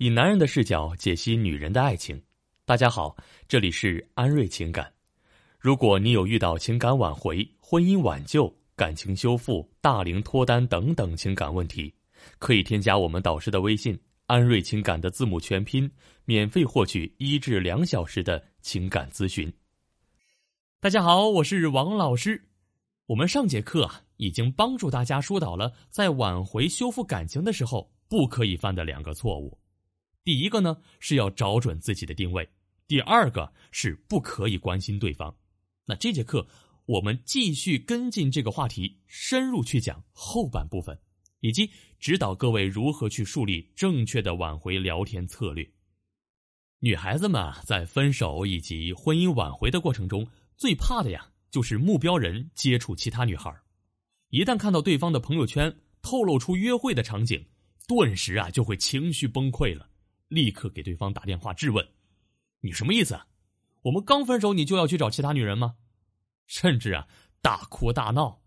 以男人的视角解析女人的爱情。大家好，这里是安瑞情感。如果你有遇到情感挽回、婚姻挽救、感情修复、大龄脱单等等情感问题，可以添加我们导师的微信“安瑞情感”的字母全拼，免费获取一至两小时的情感咨询。大家好，我是王老师。我们上节课啊，已经帮助大家疏导了在挽回修复感情的时候不可以犯的两个错误。第一个呢是要找准自己的定位，第二个是不可以关心对方。那这节课我们继续跟进这个话题，深入去讲后半部分，以及指导各位如何去树立正确的挽回聊天策略。女孩子们啊，在分手以及婚姻挽回的过程中。最怕的呀，就是目标人接触其他女孩一旦看到对方的朋友圈透露出约会的场景，顿时啊就会情绪崩溃了，立刻给对方打电话质问：“你什么意思啊？我们刚分手，你就要去找其他女人吗？”甚至啊大哭大闹，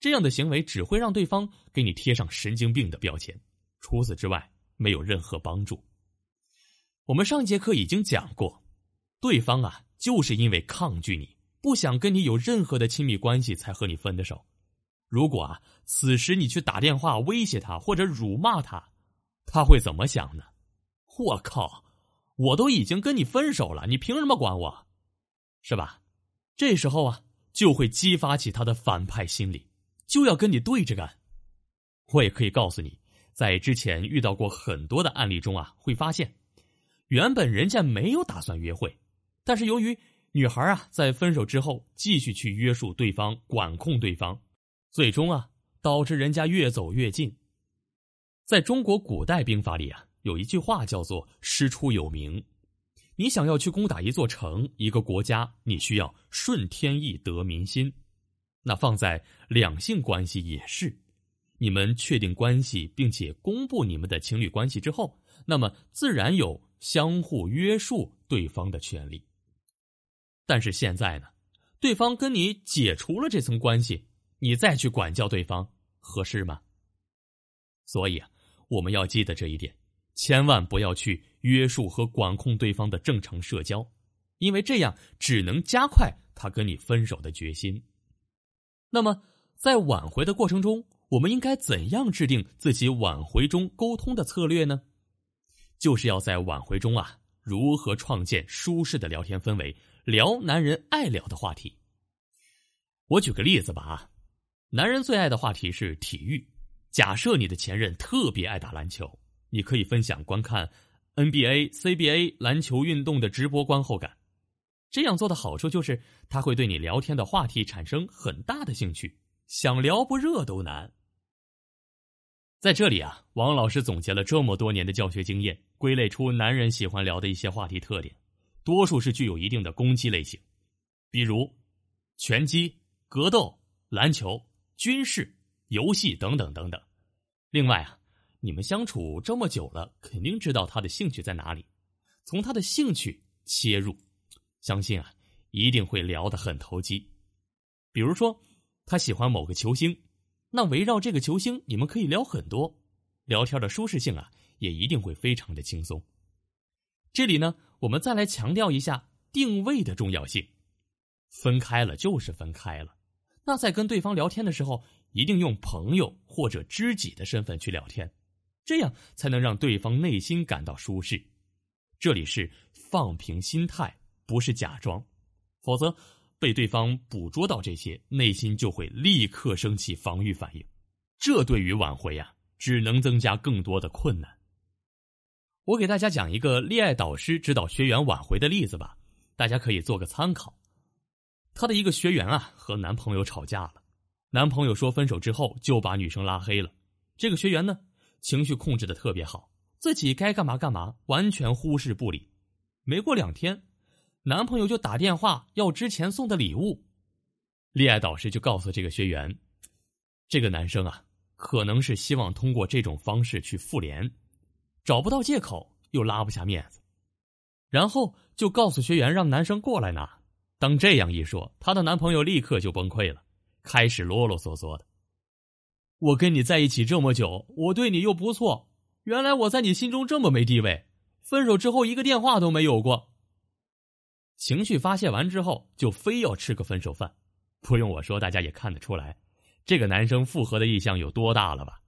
这样的行为只会让对方给你贴上神经病的标签，除此之外没有任何帮助。我们上节课已经讲过，对方啊。就是因为抗拒你，不想跟你有任何的亲密关系，才和你分的手。如果啊，此时你去打电话威胁他或者辱骂他，他会怎么想呢？我靠，我都已经跟你分手了，你凭什么管我？是吧？这时候啊，就会激发起他的反派心理，就要跟你对着干。我也可以告诉你，在之前遇到过很多的案例中啊，会发现，原本人家没有打算约会。但是由于女孩啊在分手之后继续去约束对方、管控对方，最终啊导致人家越走越近。在中国古代兵法里啊有一句话叫做“师出有名”，你想要去攻打一座城、一个国家，你需要顺天意得民心。那放在两性关系也是，你们确定关系并且公布你们的情侣关系之后，那么自然有相互约束对方的权利。但是现在呢，对方跟你解除了这层关系，你再去管教对方合适吗？所以啊，我们要记得这一点，千万不要去约束和管控对方的正常社交，因为这样只能加快他跟你分手的决心。那么，在挽回的过程中，我们应该怎样制定自己挽回中沟通的策略呢？就是要在挽回中啊，如何创建舒适的聊天氛围。聊男人爱聊的话题。我举个例子吧啊，男人最爱的话题是体育。假设你的前任特别爱打篮球，你可以分享观看 NBA、CBA 篮球运动的直播观后感。这样做的好处就是，他会对你聊天的话题产生很大的兴趣，想聊不热都难。在这里啊，王老师总结了这么多年的教学经验，归类出男人喜欢聊的一些话题特点。多数是具有一定的攻击类型，比如拳击、格斗、篮球、军事、游戏等等等等。另外啊，你们相处这么久了，肯定知道他的兴趣在哪里，从他的兴趣切入，相信啊，一定会聊得很投机。比如说，他喜欢某个球星，那围绕这个球星，你们可以聊很多，聊天的舒适性啊，也一定会非常的轻松。这里呢。我们再来强调一下定位的重要性。分开了就是分开了，那在跟对方聊天的时候，一定用朋友或者知己的身份去聊天，这样才能让对方内心感到舒适。这里是放平心态，不是假装，否则被对方捕捉到这些，内心就会立刻升起防御反应，这对于挽回呀，只能增加更多的困难。我给大家讲一个恋爱导师指导学员挽回的例子吧，大家可以做个参考。他的一个学员啊，和男朋友吵架了，男朋友说分手之后就把女生拉黑了。这个学员呢，情绪控制的特别好，自己该干嘛干嘛，完全忽视不理。没过两天，男朋友就打电话要之前送的礼物，恋爱导师就告诉这个学员，这个男生啊，可能是希望通过这种方式去复联。找不到借口，又拉不下面子，然后就告诉学员让男生过来拿。当这样一说，她的男朋友立刻就崩溃了，开始啰啰嗦嗦的：“我跟你在一起这么久，我对你又不错，原来我在你心中这么没地位，分手之后一个电话都没有过。情绪发泄完之后，就非要吃个分手饭。不用我说，大家也看得出来，这个男生复合的意向有多大了吧？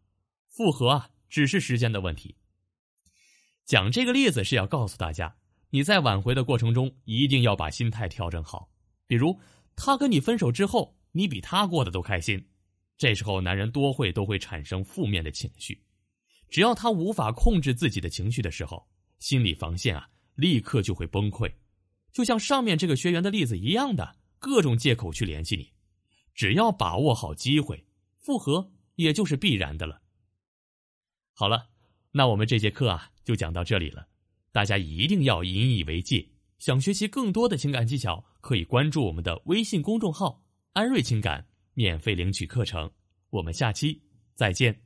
复合啊，只是时间的问题。讲这个例子是要告诉大家，你在挽回的过程中一定要把心态调整好。比如，他跟你分手之后，你比他过得都开心，这时候男人多会都会产生负面的情绪。只要他无法控制自己的情绪的时候，心理防线啊，立刻就会崩溃。就像上面这个学员的例子一样的，各种借口去联系你，只要把握好机会，复合也就是必然的了。好了，那我们这节课啊就讲到这里了，大家一定要引以为戒。想学习更多的情感技巧，可以关注我们的微信公众号“安瑞情感”，免费领取课程。我们下期再见。